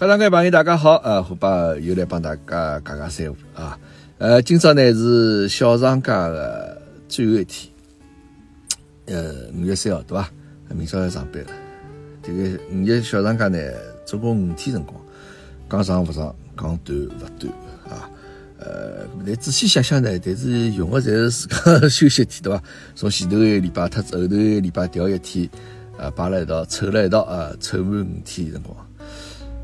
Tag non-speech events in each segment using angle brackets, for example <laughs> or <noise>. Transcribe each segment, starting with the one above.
各位朋友，大家好！呃，虎爸又来帮大家讲讲三胡啊。呃，今朝呢是小长假的最后一天，呃，五月三号对伐？明朝要上班了。这个五一小长假呢，总共五天辰光，讲长勿长，讲短勿短啊。呃，但仔细想想呢，但是用的侪是自家休息天对伐？从前头一个礼拜特子后头一个礼拜调一天，啊，摆了一道，凑了一道啊，凑满五天辰光。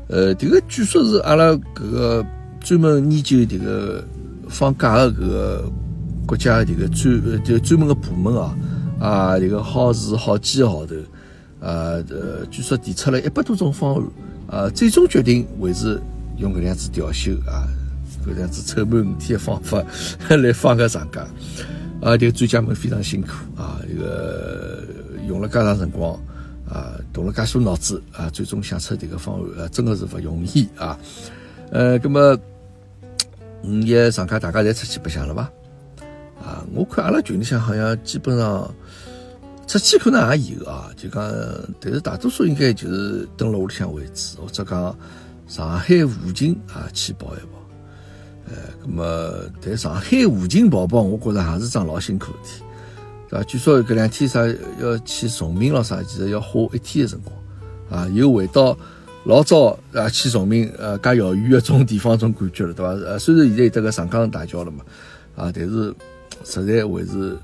呃，这个据说是阿拉搿个专门研究这个放假的搿个国家这个专这专门的部门啊啊，这个耗时好几个号头啊，呃，据说提出了一百多种方案啊，最终决定还是用搿样子调休啊，搿样子凑满五天的方法 <laughs> 来放个长假啊，这个专家们非常辛苦啊，这个用了介长辰光。啊，动了介许多脑子啊，最终想出这个方案，呃，真的是不容易啊。呃，那么五一长假大家侪出去白相了吧？啊，我看阿拉群里向好像基本上出去可能也有啊，就讲，但是大多数应该就是蹲辣屋里向为主，或者讲上海附近啊去跑一跑。呃，那么在上海附近跑跑，我觉着还是桩老辛苦的事体。对吧？据说搿两天啥要去崇明咯啥，其实要花一天的辰光，啊，又回到老早啊去崇明呃介遥远的种地方种感觉了，对吧？呃，虽然现在有这个长江大桥了嘛，啊，但是实在还是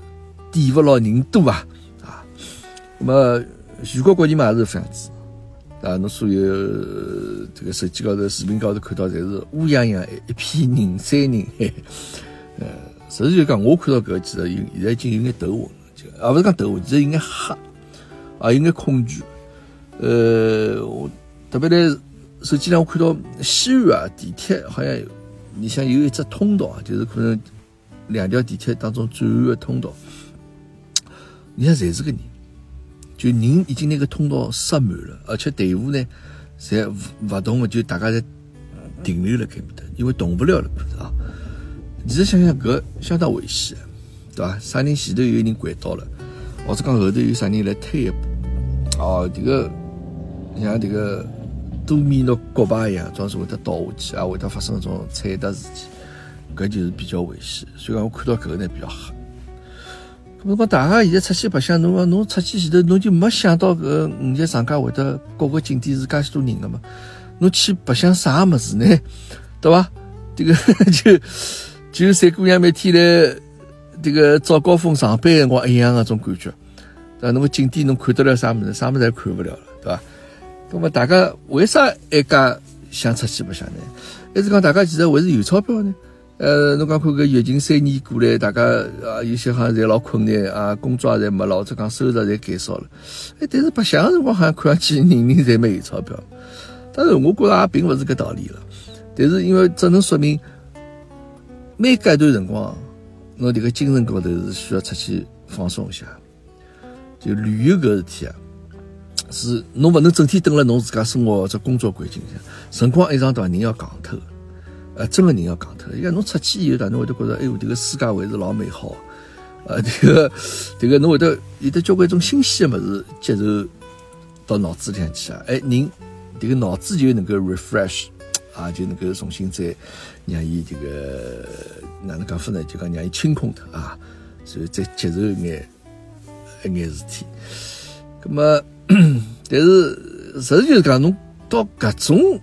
抵勿牢人多啊，啊，那么全国各地嘛也是这样子，啊，侬所有这个手机高头、视频高头看到，侪是乌泱泱一片人山人海，呃。实际就讲，我看到搿个其实有现在已经有眼头昏了，就也勿是讲头昏，其实有眼黑，啊有眼恐惧。呃，我特别在手机上我看到西安啊地铁好像你像有一只通道，就是可能两条地铁当中转弯的通道，你看侪是个人，就人已经那个通道塞满了，而且队伍呢侪勿动的，就大家在停留了搿面搭，因为动不了了，啊。其实想想，搿相当危险，对伐？啥人前头有人拐倒了，或者讲后头有啥人来推一步，哦，这个像这个多米诺骨牌一样，总是会得倒下去，啊，会得发生种踩踏事件，搿就是比较危险。所以讲，我看到搿个呢比较吓。如果大家现在出去白相，侬讲侬出去前头，侬就没想到搿五一长假会得各个景点是介许多人个嘛？侬去白相啥物事呢？对伐？这个就。<laughs> 就三姑娘每天来这个早高峰上班辰光一样的种感觉，对吧？那么景点侬看得了啥么子？啥么子也看不了了，对吧？那么大家为啥一家想出去白相呢？还是讲大家其实还是有钞票呢？呃，侬讲看个疫情三年过来，大家啊有些好像侪老困难啊，工作也侪没了，或者讲收入侪减少了。哎，但是白相的辰光好像看上去人人侪蛮有钞票。当然，我觉着也并不是个道理了。但是因为只能说明。每隔一段辰光，侬这个精神高头是需要出去放松一下。就旅游搿事体啊，是侬勿能整天蹲辣侬自家生活或者工作环境下，辰光一长段人要戆透，呃，真个人要戆透。因为侬出去以后，侬会得觉着，哎哟，这个世界还是老美好。呃，这个，这个侬会得有得交关种新鲜的物事接受到脑子里向去啊，哎，人这个脑子就能够 refresh。啊，就能够重新再让伊这个哪能讲法呢？就讲让伊清空脱啊，所以再接受一眼一眼事体。那么，<coughs> 但是实际就是讲，侬到搿种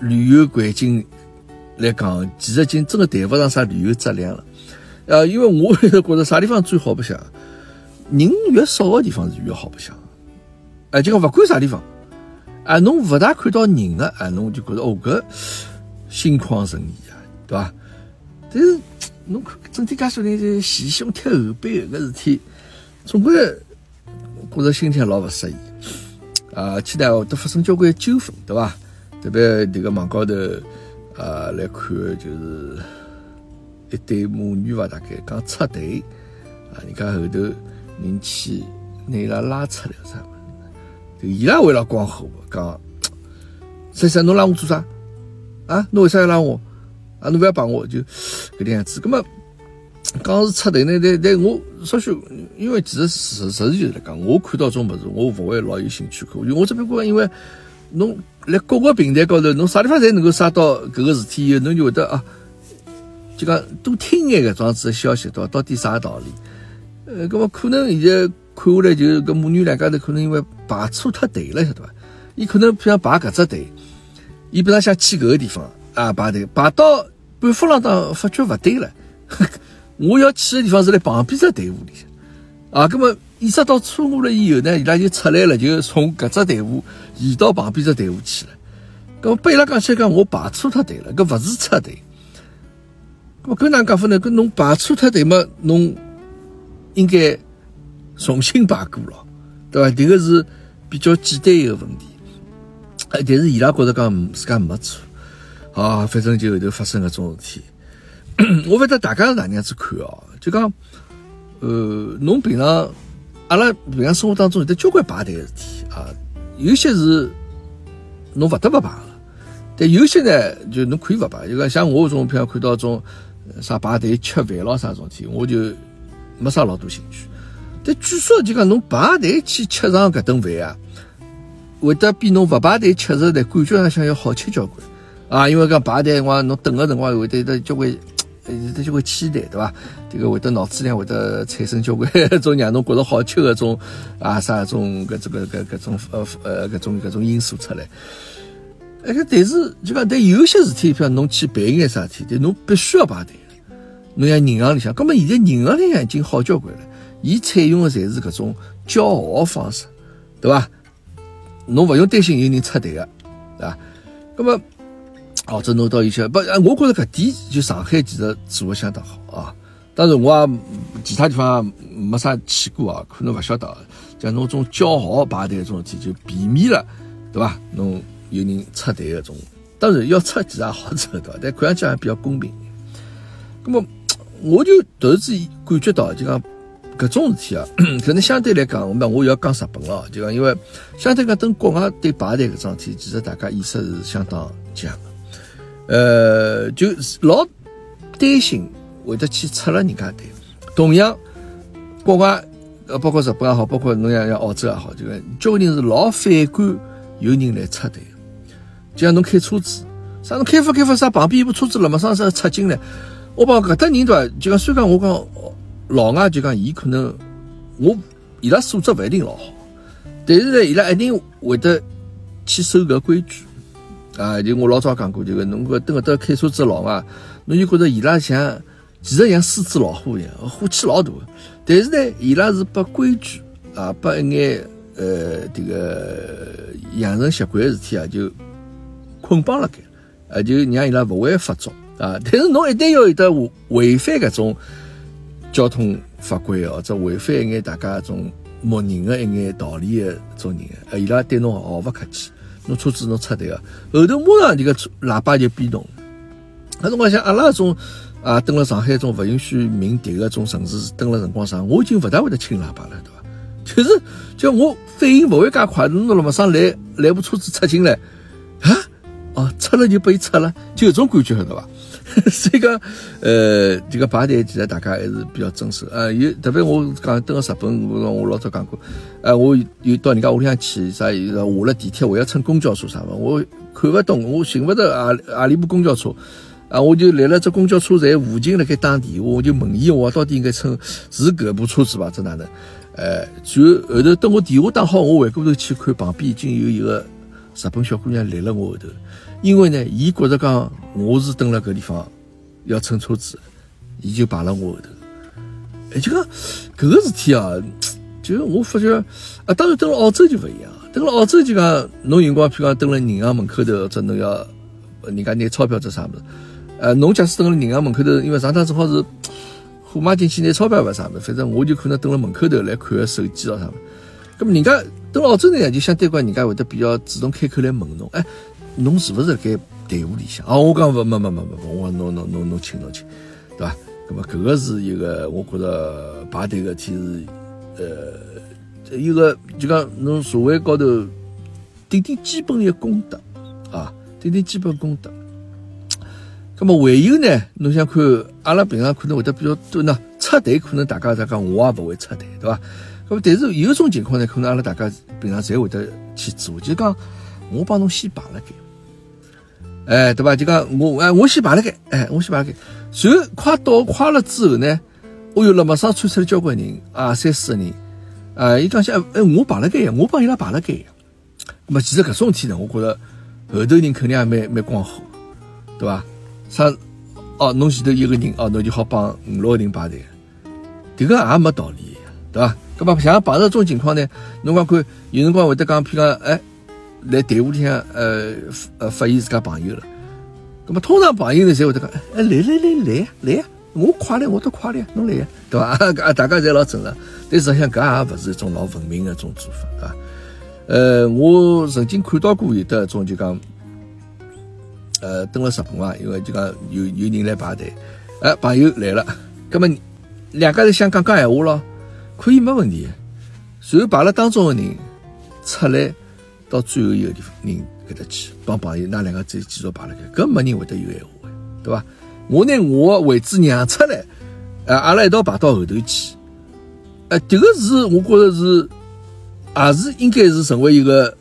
旅游环境来讲，其实已经真的谈不上啥旅游质量了。啊，因为我觉着啥地方最好白相，人越少的地方是越好白相。哎，就讲勿管啥地方。啊，侬勿大看到人个，啊，侬就觉着哦，搿心旷神怡，对伐？但是侬看整体介许人在前胸贴后背搿事体，总归觉着心里老勿适意啊。期待会得发生交关纠纷，对伐？特别迭个网高头啊来看，就是一对母女伐，大概刚插队啊，人家后头人去拿伊拉拉出来啥？伊拉为了光火，讲，珊珊，侬拉我做啥？啊，侬为啥要拉我？啊，侬不要帮我，就搿能样子。葛么，讲是插队呢？但但我稍许，因为其实实实事求是来讲，我看到种物事，我勿会老有兴趣看。因为我这边过，因为侬辣各个平台高头，侬啥地方侪能够刷到搿个事体以后，侬就会得啊，就讲多听眼搿桩子的消息，对伐？到底啥道理？呃，搿么可能现在看下来，就搿母女两家头可能因为排错脱队了，晓得伐？伊可能想排搿只队，伊本来想去搿个地方啊排队，排到半幅浪当发觉勿对了，<laughs> 我要去的地方是辣旁边只队伍里向啊，搿么。意识到错误了以后呢，伊拉就出来了，就从搿只队伍移到旁边只队伍去了。搿么被伊拉讲起来讲，我排错脱队了，搿勿是撤队。搿么搿哪讲法呢？搿侬排错脱队嘛，侬应该重新排过了，对伐？迭个是比较简单一个问题。但是伊拉觉着讲自家没错，啊，反正就后头发生搿种事体。<clears throat> 我勿晓得大家是哪能样子看哦？就讲，呃，侬平常。阿拉平常生活当中有得交关排队个事体啊，有些是侬勿得勿排个，但有些呢就侬可以勿排。就讲像我种，平常看到种啥排队吃饭咯啥种事体，我就没啥老多兴趣。但据说就讲侬排队去吃上搿顿饭啊，会得比侬勿排队吃着呢感觉上想要好吃交关啊，因为讲排队辰光侬等个辰光会得得交关。呃，就会期待，对伐？这个会得脑子里会得产生交关 <laughs> 种让侬觉得好吃的种啊啥种搿这个搿搿种呃呃搿种搿种因素出来。哎，但是就讲，但有些事体，比如侬去办眼啥事体，但侬必须要排队。侬像银行里向，葛末现在银行里向已经好交关了，伊采用的侪是搿种叫号方式，对伐？侬勿用担心有人插队个，对伐？葛末。哦，这侬到一些不，我觉着搿点就上海其实做的相当好啊。当然我也其他地方没啥去过啊，可能勿晓得。像侬种叫号排队种事体，就避免了，对伐？侬有人插队搿种，当然要插其实也好插对伐？但看上去还比较公平。那么我就突然之间感觉到，就讲搿种事体啊，<clears throat> 可能相对来讲，我们我要讲日本了，就讲因为相对讲等国外对排队搿桩事体，其实大家意识是相当强。呃，就老担心会得去插了人家队。同样，国外呃，包括日本也好，包括侬像像澳洲也好，就个交关人是老反感有人来插队。就像侬开车子，啥侬开发开发啥，旁边一部车子了马上是插进来。我帮搿搭人对伐？就讲虽然讲我讲老外就讲伊可能我伊拉素质勿一定老好，但是呢，伊拉一定会得去守搿规矩。啊，就我老早讲过，就个侬搿等搿搭开车子老外，侬就觉着伊拉像，其实像狮子老虎一样，火气老大。但是呢，伊拉是把规矩啊，把一眼呃这个养成习惯的事体啊，就捆绑了该，啊，就让伊拉勿会发作啊。但是侬一旦要有得违反搿种交通法规或者违反一眼大家种默认的一眼道理的种人，伊拉对侬毫勿客气。侬车子侬插队个，后头马上这个喇叭就变动。那辰光像阿拉种啊，登了上海这种勿允许鸣笛个种城市，登了辰光长，我已经勿大会得轻喇叭了，对伐？就是叫我反应勿会介快，侬了马上来来部车子插进来，啊，哦，插了就被插了，就有种感觉，晓得伐？所以讲，呃，这个排队其实大家还是比较遵守。呃，有特别我讲等个日本，我我老早讲过，呃，我有到人家屋里向去，啥有下了地铁，我要乘公交车啥么，我看不懂，我寻不着阿阿里部公交车，啊，我就来了这公交车站附近辣盖打电话，我就问伊，我到底应该乘是搿部车子伐？这哪能？呃，就后头等我电话打好，我回过头去看旁边已经有一个日本小姑娘立了我后头。因为呢，伊觉着讲我是蹲辣搿地方要乘车子，伊就排了我后头。哎，就讲搿个事体啊，就我发觉啊，当然蹲辣澳洲就勿一样。蹲辣澳洲就讲，侬辰光譬如讲蹲辣银行门口头，或者侬要人家拿钞票做啥物事，呃，侬假使蹲辣银行门口头，因为上趟正好是货马进去拿钞票勿啥物事，反正我就可能蹲辣门口头来看个手机咯啥物事。咁么人家到澳洲呢，就相对讲人家会得比较主动开口来问侬，哎。侬是勿是盖队伍里向？哦，我讲勿，没没没没没，我侬侬侬侬请侬请，对伐？那么搿个是一个，我觉着排队个体是，呃，一个就讲侬社会高头顶顶基本个功德啊，顶顶基本功德。那么还有呢，侬想看阿拉平常可能会得比较多呢，插队可能大家在讲，我也勿会插队，对伐？那么但是有一种情况呢，可能阿拉大家平常侪会得去做，就讲。我帮侬先排了该，哎，对吧？就讲我哎，我先排了该，哎，我先排了该。随后快到快了之后呢，哦哟，辣马上窜出来交关人啊，三四个人啊，伊讲些哎，我排了该呀，我帮伊拉排了该呀。那么其实搿种事体呢，我觉着后头人肯定也蛮蛮光火，对吧？啥哦，侬前头一个人哦，侬就好帮五六个人排队，迭个也没道理，对吧？搿么像碰到这种情况呢，侬讲看有辰光会得讲，譬如讲哎，来队伍里向呃呃发现自家朋友了，搿么通常朋友呢侪会得讲哎来来来来呀来呀，我快了我都快了，侬来呀，对伐？<laughs> 啊大家侪老正常，但实际上搿也勿是一种老文明的一种做法，对伐？呃，我曾经看到过有的种就讲，呃，登了日本啊，因为就讲有有人来排队，哎，朋友来了，葛么两家人想讲讲闲话咯，可以没问题。随后排了当中的人出来到最后一个地方，人搿搭去帮朋友，那两个再继续排了盖，搿没人会得有闲话对伐？我拿我的位置让出来，呃，阿拉一道排到后头去，哎，迭个是我觉着是。也是应该是成为一个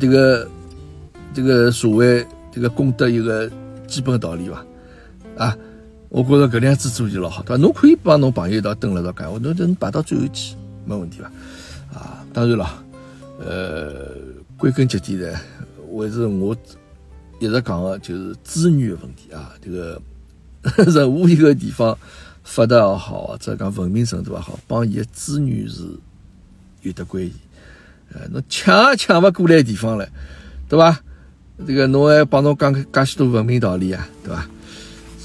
这个这个所谓这个功德一个基本道理吧，啊，我觉着搿样子做就老好，对伐？侬可以帮侬朋友一道蹲辣到干，我侬等排到最后去，没问题吧？啊，当然了，呃，归根结底呢，还是我一直讲的就是资源的问题啊，这个 <laughs> 任何一个地方发达也好，或者讲文明程度也好，帮伊的资源是。有的关系，呃，侬抢也抢勿过来地方了，对伐？这个侬还帮侬讲介许多文明道理啊，对伐？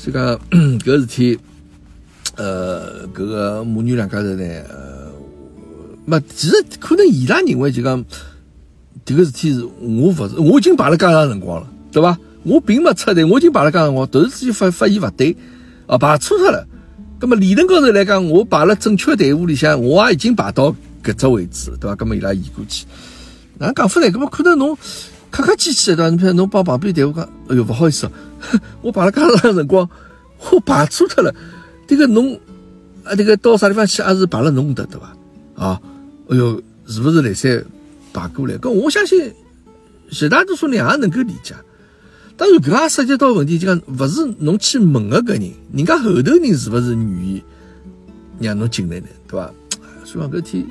所以讲搿事体，呃，搿个母女两家头呢，呃，没，其实可能伊拉认为就讲迭个事体是我勿是，我已经排了介长辰光了，对伐？我并没出队，我已经排了介长辰光，突然之间发发现勿对，啊，排错脱了。葛么理论高头来讲，我排了正确队伍里向，我也已经排到。搿只位置，对伐？搿么伊拉移过去，哪能讲法呢？搿么可能侬客客气气的，对伐？你譬如侬帮旁边队伍讲，哎哟，勿好意思，<laughs> 我排了介长辰光，我排错脱了。这个侬啊，这个到啥地方去，还是排了侬的，对伐？啊，哎哟，是不是来三排过来？搿我相信绝大多数人也能够理解。当然，搿也涉及到问题，就讲勿是侬去问个搿人，人家后头人是勿是愿意让侬进来呢？对伐？所以讲搿天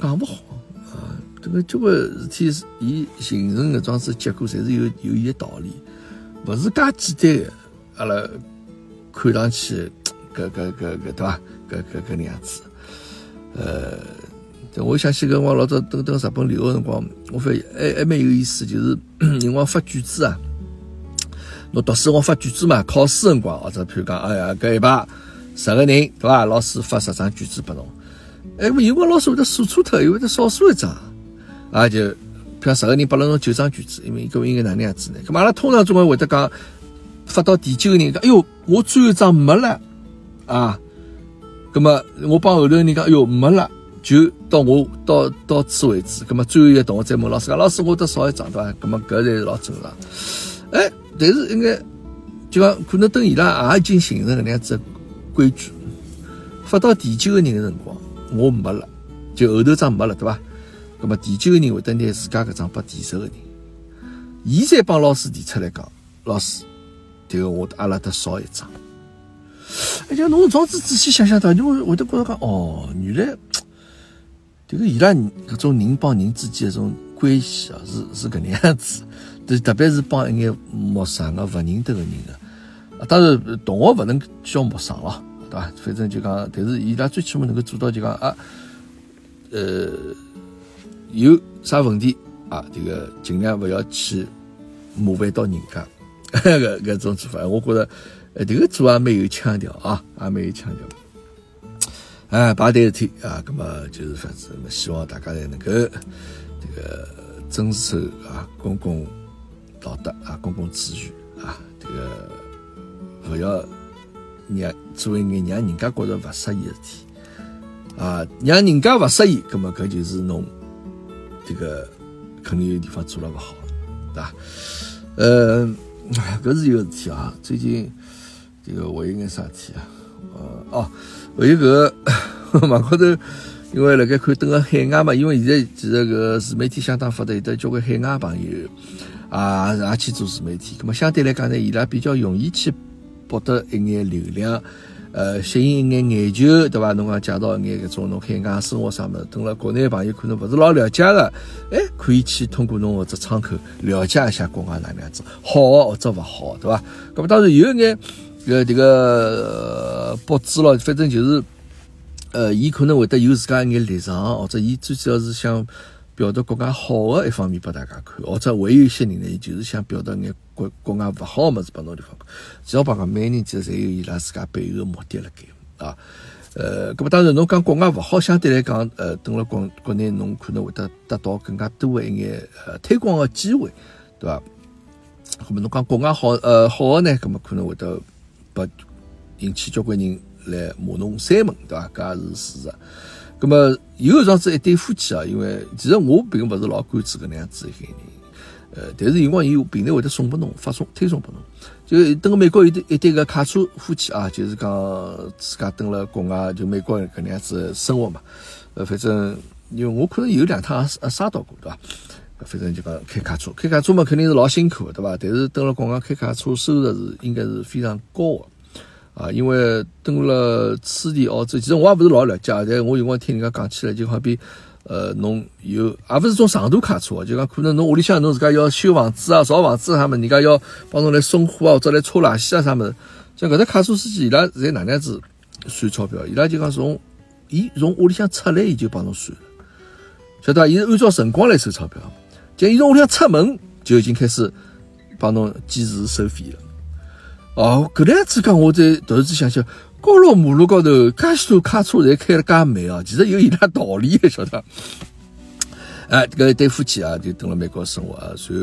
讲勿好啊，这个交关事体伊形成搿桩子结果，侪是有有伊个道理，勿是介简单个。阿拉看上去搿搿搿搿对伐？搿搿搿能样子，呃，我想起搿我老早等等日本留学辰光，我发现还还蛮有意思，就是辰光发卷子啊，侬读书我发卷子嘛，考试辰光或者譬如讲，哎呀，搿一排十个人对伐？老师发十张卷子拨侬。哎，有辰光老师会得数错脱，又会得少数一张，啊，就，譬如十个人拨了侬九张卷子，因为一个应该哪能样子呢？咁阿拉通常总归会得讲，发到第九个人讲，哎哟，我最后一张没了，啊，咁么我帮后头人讲，哎哟，没了，就到我到到此为止。咁么最后一个同学再问老师讲，老师我得少一张对伐？咁么搿才是老正常。哎，但是应该就讲可能等伊拉也已经形成搿能样子规矩，发到第九个人的辰光。我没了，就后头张没了，对伐？那么第九个人会得拿自家搿张拨第十个人，伊再帮老师提出来讲，老师，迭个我阿拉得少一张。而且侬从此仔细想想到，你会会得觉着讲，哦，原来迭个伊拉搿种人帮人之间搿种关系啊，是是搿能样子。特特别是帮一眼陌生个勿认得个人个，当然同学勿能叫陌生咯。对伐？反正就讲，但是伊拉最起码能够做到，就讲啊，呃，有啥问题啊，这个尽量勿要去麻烦到人家，<laughs> 搿搿种做法，我觉着，这个做也蛮有腔调啊，也蛮有腔调。哎，排队事体啊，葛么就是反正希望大家侪能够这个遵守啊公共道德啊，公共秩序啊，这个勿要。让做一眼让人家觉着勿适意的事体啊，让人家勿适意，葛么搿就是侬这个肯定有地方做了不好，对伐？呃，搿是一个事体啊。最近这个还有眼啥事体啊？呃，哦，还有搿网高头因为辣盖看等个海外嘛，因为现在其实个自媒体相当发达，有得交关海外朋友啊也去做自媒体，咁么相对来讲呢，伊拉比较容易去博得一眼流量。呃，吸引一眼眼球，对伐？侬讲介绍一眼搿种侬海外生活啥物事，等了国内朋友可能勿是老了解个，哎，可以去通过侬搿只窗口了解一下国外哪能样子，好或者勿好，对伐？搿么当然有一眼呃迭个博主咯，反正就是，呃，伊可能会得有自家一眼立场，或者伊最主要是想。表达国家好的一方面拨大家看，或者还有一些人呢，伊就是想表达眼国国外勿好个物事拨侬地方看。只要讲讲，每人其实侪有伊拉自家背后个目的辣盖啊。呃，搿么当然侬讲国外勿好，相对来讲，呃，等了国国内侬可能会得得到更加多一眼呃推广个机会，对伐？搿么侬讲国外好呃好个呢，搿么可能会得拨引起交关人来骂侬三门，对伐？搿也是事实。咁么有搿样子一对夫妻啊，因为其实我并勿是老关注搿能样子一个人，呃，但是有辰光伊平台会得送拨侬，发送推送拨侬。就等个美国有对一对个卡车夫妻啊，就是讲自家登了国外，就美国搿能样子生活嘛。呃，反正因为我可能有两趟也刷到过，对伐？反正就讲开卡车，开卡车嘛肯定是老辛苦的，对伐？但是登了国外开卡车收入是应该是非常高个。啊，因为登了此地澳洲，其实我也不是老了解，但我有光听人家讲起来，就好比，呃，侬有，也不是种长途卡车，就讲可能侬屋里向侬自家要修房子啊、造房子啥么，人家要帮侬来送货啊，或者来拖垃圾啊啥么，像搿只卡车司机伊拉在哪能样子算钞票？伊拉就讲从，伊从屋里向出来，伊就帮侬算了，晓得伐？伊是按照辰光来收钞票，就伊从屋里向出门就已经开始帮侬计时收费了。哦，搿样子讲，我在突然之间想想，高速马路高头，介许多卡车侪开了介慢啊，其实有伊拉道理的，晓得？哎，<laughs> 搿一对夫妻啊，就等了美国生活啊，随后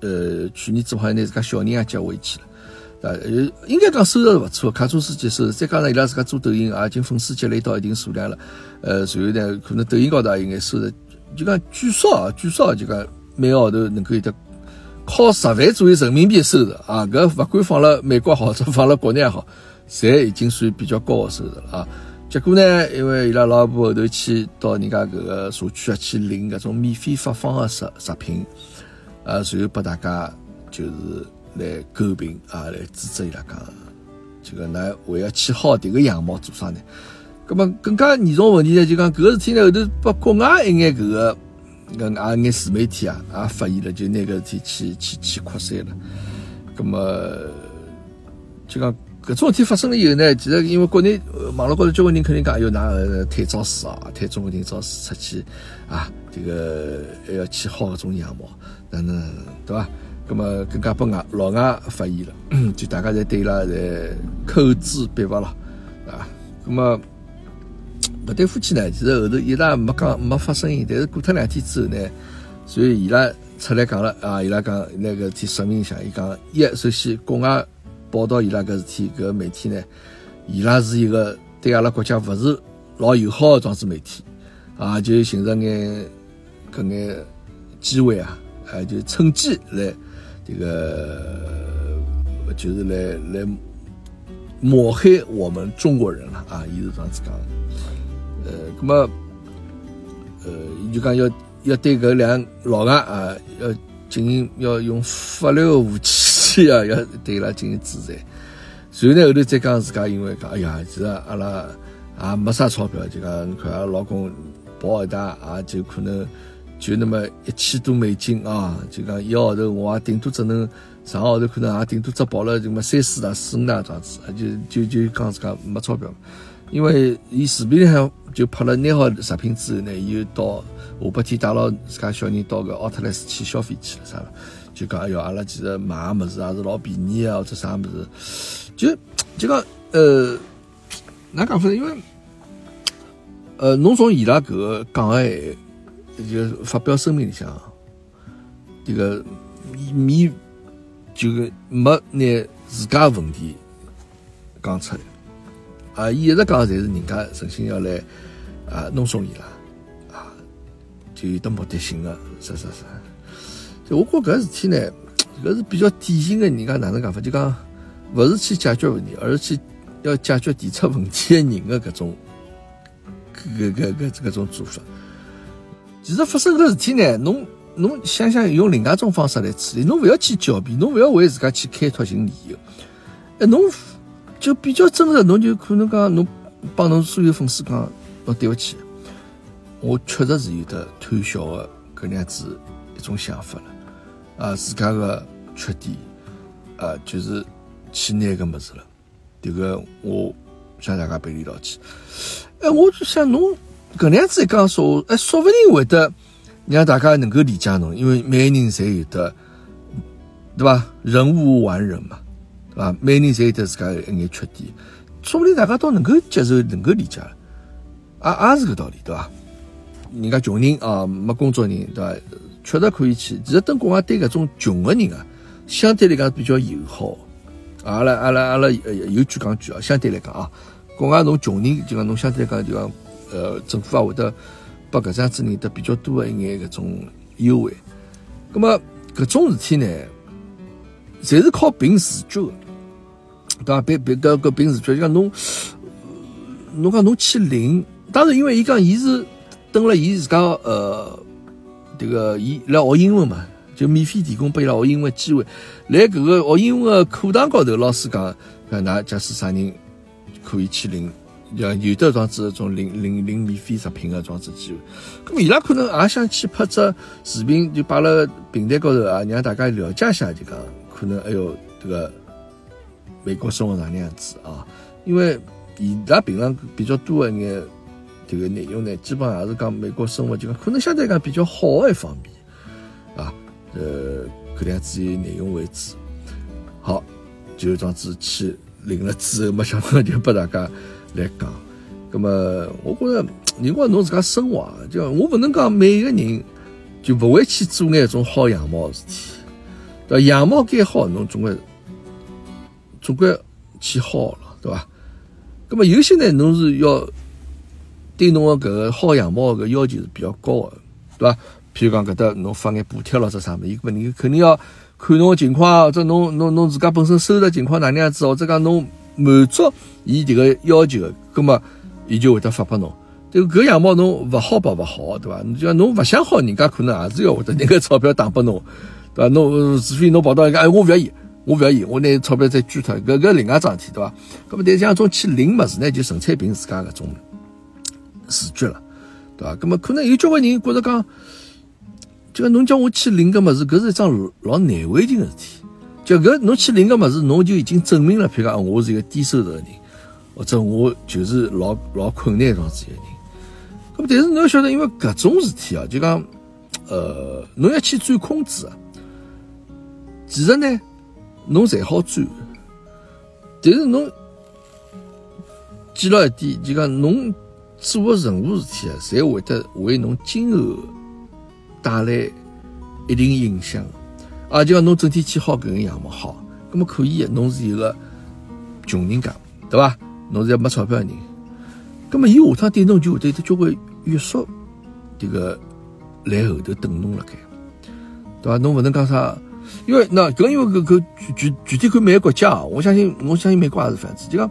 呃，去年子好像拿自家小人也接回去了，啊，应该讲收入是勿错，卡车司机收入，再加上伊拉自家做抖音啊，已经粉丝积累到一定数量了，呃，随后呢，可能抖音高头也应该收入，就讲据说啊，据说就讲每个号头能够有得。靠十万左右人民币收入啊，搿勿管放辣美国好，者放辣国内也好，侪已经算比较高的收入了啊。结果呢，因为伊拉老婆后头去到人家搿个社区啊去领搿种免费发放的食食品，啊，随后拨大家就是来诟病啊，来指责伊拉讲，这个㑚为了起好迭个羊毛做啥呢？葛么更加严重问题呢，就讲搿个事体呢后头拨国外一眼搿个。搿啊眼自媒体啊，也发现了，就拿搿事体去去去扩散了。葛么就讲搿种事体发生了以后呢，其实因为国内网络高头交关人肯定讲要拿推造势啊，推中国人造势出去啊，这个还要去好搿种样貌，那那对伐？葛么更加被外老外发现了，<coughs> 就大家侪对伊拉侪口诛笔伐了啊。葛么。搿对夫妻呢，其实后头伊拉没讲没发声音，但是过脱两天之后呢，所以伊拉出来讲了啊，伊拉讲那个体说明一下，伊讲一首先国外报道伊拉搿事体搿媒体呢，伊拉是一个对阿拉国家勿是老友好的装置媒体啊，就寻着眼搿眼机会啊，啊就趁机来这个就是来来抹黑我们中国人了啊，伊是这样子讲。呃，那么，呃，伊就讲要要对搿两老外啊，要进行要用法律的武器啊，要对伊拉进行制裁。随后呢，后头再讲自家，因为讲，哎呀，其实阿拉也没啥钞票，就讲你看阿拉老公保一大也，就可能就那么一千多美金啊，就讲一个号头我也顶多只能上个号头可能也顶多只保了就么三四大四五大这样子，就就就讲自家没钞票。因为伊视频里向就拍了拿好食品之后呢，伊又到下半天带牢自家小人到个奥特莱斯去消费去了，啥了？就讲哎哟，阿拉其实买个物事也是老便宜啊，或者啥物事，就就讲呃，哪讲法呢？因为呃，侬从伊拉搿个讲个闲就发表声明里向，这个米就没拿自家问题讲出来。啊，伊一直讲侪是人家诚心要来啊弄松伊拉，啊，就有得目的性的，是是是。我觉搿事体呢，搿是比较典型的，人家哪能讲法？就讲勿是去解决问题，而是去要解决提出问题的人的搿种搿搿搿搿种做法。其实发生个事体呢，侬侬想想用另外一种方式来处理，侬勿要去狡辩，侬勿要为自家去开脱寻理由。哎，侬就比较真实，侬就可能讲侬帮侬所有粉丝讲，侬对勿起，我确实是有的贪小的搿样子一种想法了，啊，自家个缺点，啊，就是去拿搿物事了，迭个我向大家赔礼道歉。哎，我就想侬。搿能样子一讲说，哎，说不定会得让大家能够理解侬，因为每个人侪有的，对吧？人无完人嘛，对吧？每个人侪有得自家一眼缺点，说不定大家都能够接受，能够理解了，也也是个道理，对吧？人家穷人啊，没工作人，对吧？确实可以去。其实灯光啊，对搿种穷的人啊，相对来讲比较友好。阿拉阿拉阿拉有句讲句啊，相对来讲啊，国外侬穷人就讲侬相对来讲就讲。呃，政府也会得拨搿样子人得比较多一眼搿种优惠。葛么搿种事体呢，侪是靠凭自觉个，对伐？凭凭搿搿凭自觉，就讲侬侬讲侬去领，当然因为伊讲伊是登了伊自家呃迭个伊来学英文嘛，就免费提供拨伊拉学英文机会。来搿个学英文的课堂高头，老师讲，讲㑚假使啥人可以去领。像有的装子种领领领免费食品的装置机会，咁伊拉可能也想去拍只视频，就摆辣平台高头啊，让大家了解一下，就讲可能哎哟，这个美国生活哪能样子啊？因为伊拉平常比较多一眼这个内容呢，基本上也是讲美国生活，就讲可能相对讲比较好的一方面啊，呃，搿样子以内容为主。好，就这样子去领了之后，没想到就拨大家。来讲，那么我觉着，如果侬自家生活，就我不能讲每个人就不会去做那种薅羊毛的事体，对吧？羊毛该薅，侬总归总归去薅了，对吧？那么有些呢，侬是要对侬个搿个薅羊毛个要求是比较高的，对吧？譬如讲搿搭侬发眼补贴咯，这啥物事，伊搿人肯定要看侬个情况，或者侬侬侬自家本身收入情况哪能样子，或者讲侬。满足伊迭个要求，葛么伊就会得发拨侬。这个搿羊毛侬勿好拨勿好，对伐？你就讲侬勿想好，人家可能也是要会得拿个钞票打拨侬，对伐？侬除非侬跑到一个，哎，我勿要伊，我勿要伊，我拿钞票再捐脱，搿搿另外桩事体，对伐？葛么但像种去领物事呢，就纯粹凭自家搿种自觉了，对伐？葛么可能有交关人觉着讲，就讲侬叫我去领个物事，搿是一桩老难为情个事体。就搿侬去领个物事，侬就已经证明了，譬如讲我是一个低收入的人，或者我就是老老困难状子一个人。咁但是侬要晓得，因为搿种事体啊，就讲，呃，侬要去钻空子啊，其实呢，侬侪好钻，但是侬记牢一点，就讲侬做的任何事体啊，侪会得为侬今后带来一定影响。啊，就讲侬整天去薅搿个羊毛好，葛么可以侬是一个穷人家，对伐？侬是要没钞票的人，葛么伊下趟对侬就会得交关约束，迭个来后头等侬了该，对伐？侬勿能讲啥，因为那搿因为搿搿具具具体看每个国家啊，我相信我相信美国也是这样子，就讲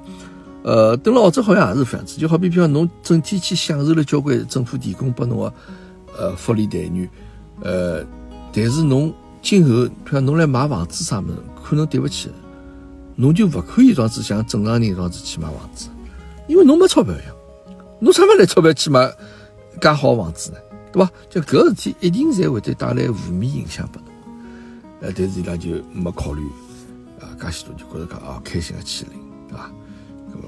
呃，等了澳洲好像也是这样子，就好比比方侬整天去享受了交关政府提供拨侬个呃福利待遇，呃，但是侬。今后，譬如侬来买房子啥物事，可能对不起，侬就勿可以样子像正常人样子去买房子，因为侬没钞票呀，侬啥么来钞票去买介好房子呢？对吧？就搿事体一定侪会得带来负面影响拨侬。呃，但是伊拉就没考虑啊，介许多就觉着讲啊，开心个去领，对伐？搿么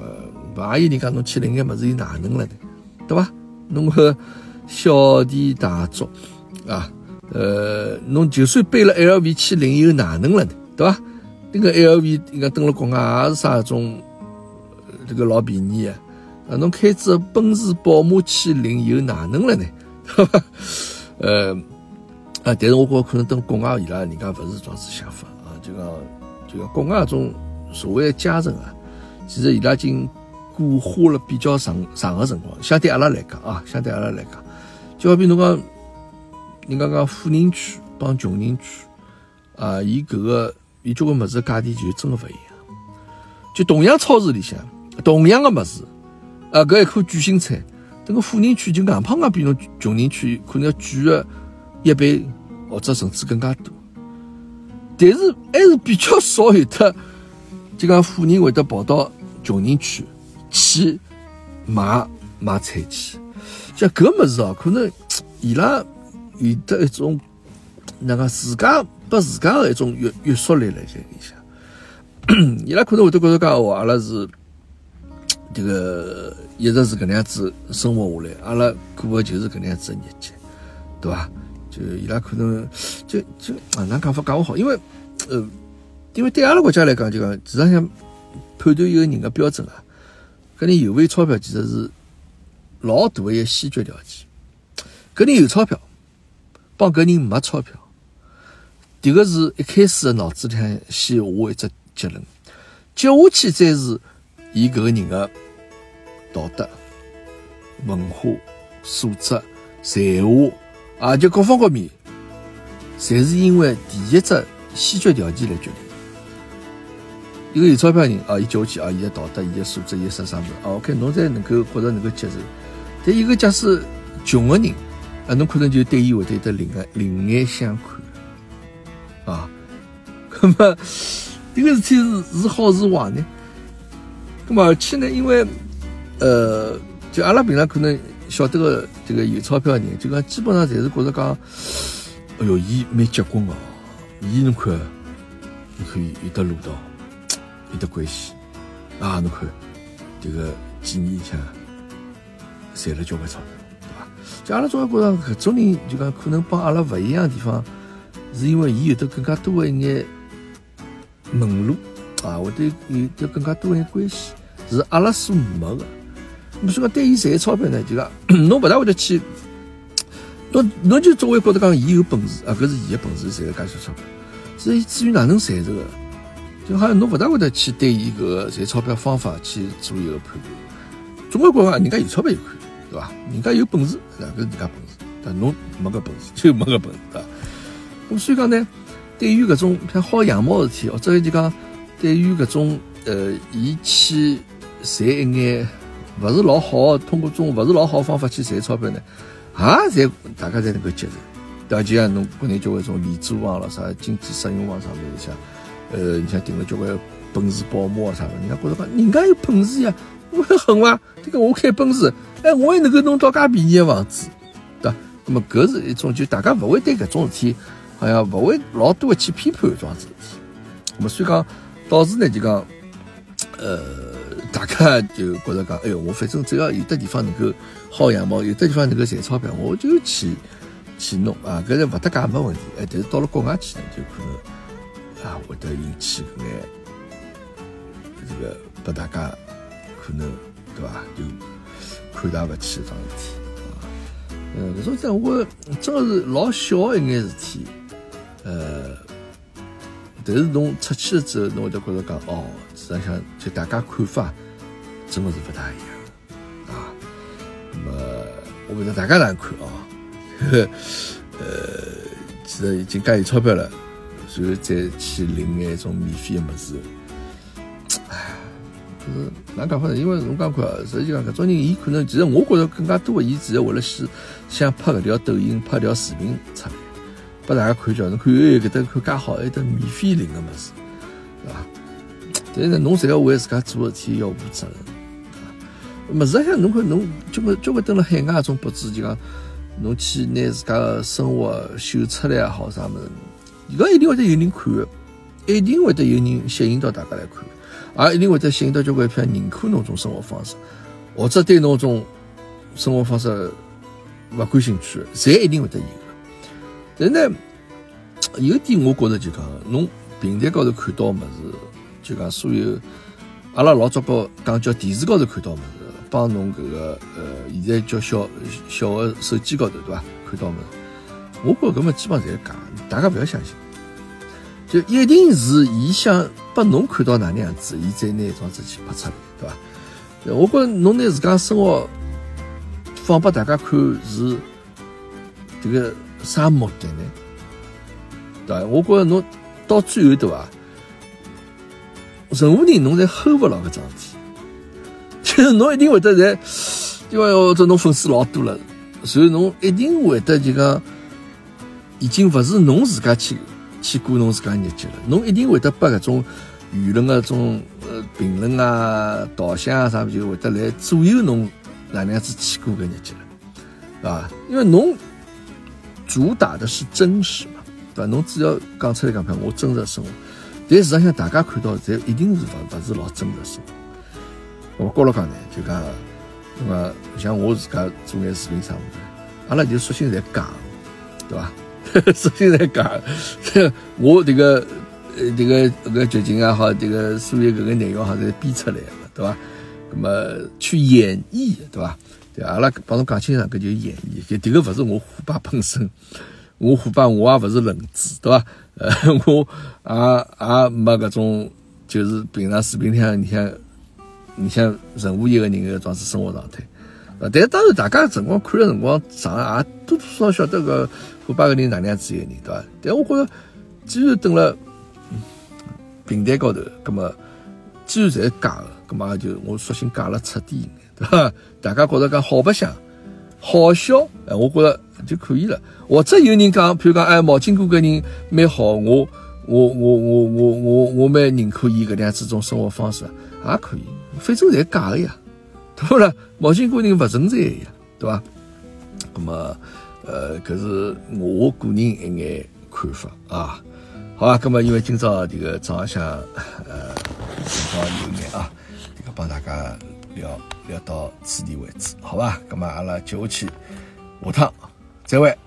勿也有人讲侬去领眼物事又哪能了呢？对伐？侬个小题大做啊！呃，侬就算背了 LV 去领，又哪能了呢？对吧？那个 LV 应该登了国外也是啥种，这个老便宜啊！啊，侬开只奔驰、宝马去领，又哪能了呢？对吧？呃，啊，但是我觉可能登国外伊拉人家勿是这样子想法啊，就讲就讲国外种所谓的家人啊，其实伊拉已经过花了比较长长个辰光，相对阿拉来讲啊，相对阿拉来讲，就好比侬讲。人家讲富人区帮穷人区啊，伊搿个伊交关物事价钿就真个勿一样。就同样超市里向，同样个物事，啊，搿一颗卷心菜，迭个富人区就硬胖硬比侬穷人区可能要贵个一倍或者甚至更加多。但是还是比较少有的，就讲富人会得跑到穷人区去买买菜去。像搿物事哦，可能伊拉有得一种那个自家拨自家的一种约约束力辣盖里向。伊拉可能会得觉着讲哦，阿拉是这个一直是搿能样子生活下来，阿拉过个就是搿能样子的日节，对伐？就伊拉可能就就啊，哪讲法讲勿好，因为呃，因为对阿拉国家来讲，就讲实际上判断一个人的标准啊，搿人有没有钞票，其实是老大的一个先决条件。搿人有钞票，帮搿人没钞票，迭个是一开始的脑子里向先下一只结论，接下去再是伊搿个人的道德、文化素质、才华。啊，就各方各面，侪是因为第一只先决条件来决定。一个有钞票人啊，伊叫我去啊，伊的道德、伊的素质、伊啥啥物事啊，OK，侬才能够觉着能够接受。但一个假使穷的人啊，侬可能就对伊会得得另外另眼相看啊。<laughs> 那么这个事体是是好是坏呢？那么而且呢，因为呃，就阿拉平常可能。晓得个这个有钞票的人，就讲基本上侪是觉着讲，哎哟，伊蛮结棍哦，伊侬看，你可以有得路道，有得关系，啊，侬看，这个几年里向赚了交关钞票，对伐？就阿拉总归觉着搿种人，就讲可能帮阿拉勿一样的地方，是因为伊有得更加多的一眼门路，啊，或者有得更加多一眼关系，是阿拉所没的。所以讲，对伊赚钞票呢，就讲侬勿大会得去，侬侬就作为觉得讲伊有本事啊，搿是伊的本事，赚了介许钞票。至于至于哪能赚这个，就好像侬勿大会得去对伊搿个赚钞票方法去做一个判断。总归觉着人家有钞票就可以，对伐？人家有本事，搿是人家本事，但侬没搿本事，就没搿本事，对伐？咁所以讲呢，对于搿种像薅羊毛事体，或者就讲对于搿种呃，伊去赚一眼。勿是老好，通过种勿是老好方法去赚钞票呢，也才大家才能够接受。对伐？就像侬国内交关种廉租房了啥，经济适用房上面里向，呃，你像订了交关本事保姆啊啥的，人家觉得讲人家有本事呀，我狠伐？这个我开本事，哎，我也能够弄到介便宜的房子，对伐？那么搿是一种就大家勿会对搿种事体，好像勿会老多的去批判搿种事体。那么所以讲导致呢就讲，呃。大家就觉着讲，哎哟，我反正只要有的地方能够薅羊毛，有的地方能够赚钞票，我就去去弄啊，搿是勿搭界没问题。哎，但是到了国外去呢，就可能啊会得引起搿眼这个拨大家可能对伐？就看大勿起桩事体啊。嗯，搿种真我真个是老小的一眼事体，呃。但是侬出去了之后，侬会得觉着讲，哦，实际上就大家看法真的是不大一样啊。那么我不知道大家哪看啊？<laughs> 呃，其实已经介有钞票了，然后再去领眼一种免费的物事，哎，就是哪讲法呢？因为侬讲看，实际上搿种人，伊可能其实我觉着更加多，伊只是为了是想拍搿条抖音，拍条视频出来。拨大家看叫，侬看，哎，搿搭看介好，还搭免费领个物事，对伐？但是呢，侬侪要为自家做事体要负责任，对伐？实际上，侬看，侬交关交关蹲辣海外种博主，就讲侬去拿自家个生活秀出来也好啥物事，搿一定会得有人看个，一定会得有人吸引到大家来看，也一定会得吸引到交关一批认可侬种生活方式，或者对侬种生活方式勿感兴趣，侪一定会得有。但呢，有点我觉着就讲，侬平台高头看到物事，就讲所有阿拉老早高讲叫电视高头看到物事，帮侬搿个呃，现在叫小小个手机高头对伐？看到物事，我觉搿么基本上侪是假，大家勿要相信。就一定是伊想拨侬看到哪能样子，伊再拿一桩事体拍出来，对伐？我觉侬拿自家生活放拨大家看是这个。啥目的呢？对伐？我觉侬到最后对伐？任何人侬侪 hold 勿牢搿桩事体，<laughs> 就是侬一定会得在因为或者侬粉丝老多了，所以侬一定会得就讲，已经勿是侬自家去去过侬自家日脚了，侬一定会得把搿种舆论个种呃评论啊、导向啊啥物就会得来左右侬哪能样子去过搿日脚了，啊，因为侬主打的是真实嘛，对伐？侬只要讲出来讲我真实生活，但实际上大家看到侪一定是勿勿是老真实生活。我高了讲呢，就讲，那么像我自家做眼视频啥物事，阿拉就索性侪讲，对伐？索性侪假，我这个呃这个这个剧情也好，这个所有搿个内容好侪编出来个，对伐？那么去演绎，对伐？对，阿拉帮侬讲清爽，搿就演绎，搿迭个勿是我虎爸本身，我虎爸我也勿是人子，对伐？呃，<laughs> 我也也没搿种，就是平常视频里向你像。你像任何一个人个状是生活状态，呃，但是当然大家辰光看的辰光长，也多多少少晓得个虎爸个人哪能样子一个人，对伐？但我觉着，既然等了平台高头，葛么既然侪假个，葛么就我索性假了彻底一点，对伐？大家觉着讲好白相，好笑，哎，我觉着就可以了。或者有人讲，譬如讲，哎，毛巾哥个人蛮好，我我我我我我我蛮认可伊搿能样子种生活方式，也可以。反正侪假个呀，对不啦？毛巾哥人勿存在呀，对吧？那么，呃，搿是我个人一眼看法啊。好啊，那么因为今朝这个早浪向，呃，正好有眼啊，这个帮大家聊聊到此地为止，好吧？那么阿拉接下去下趟再会。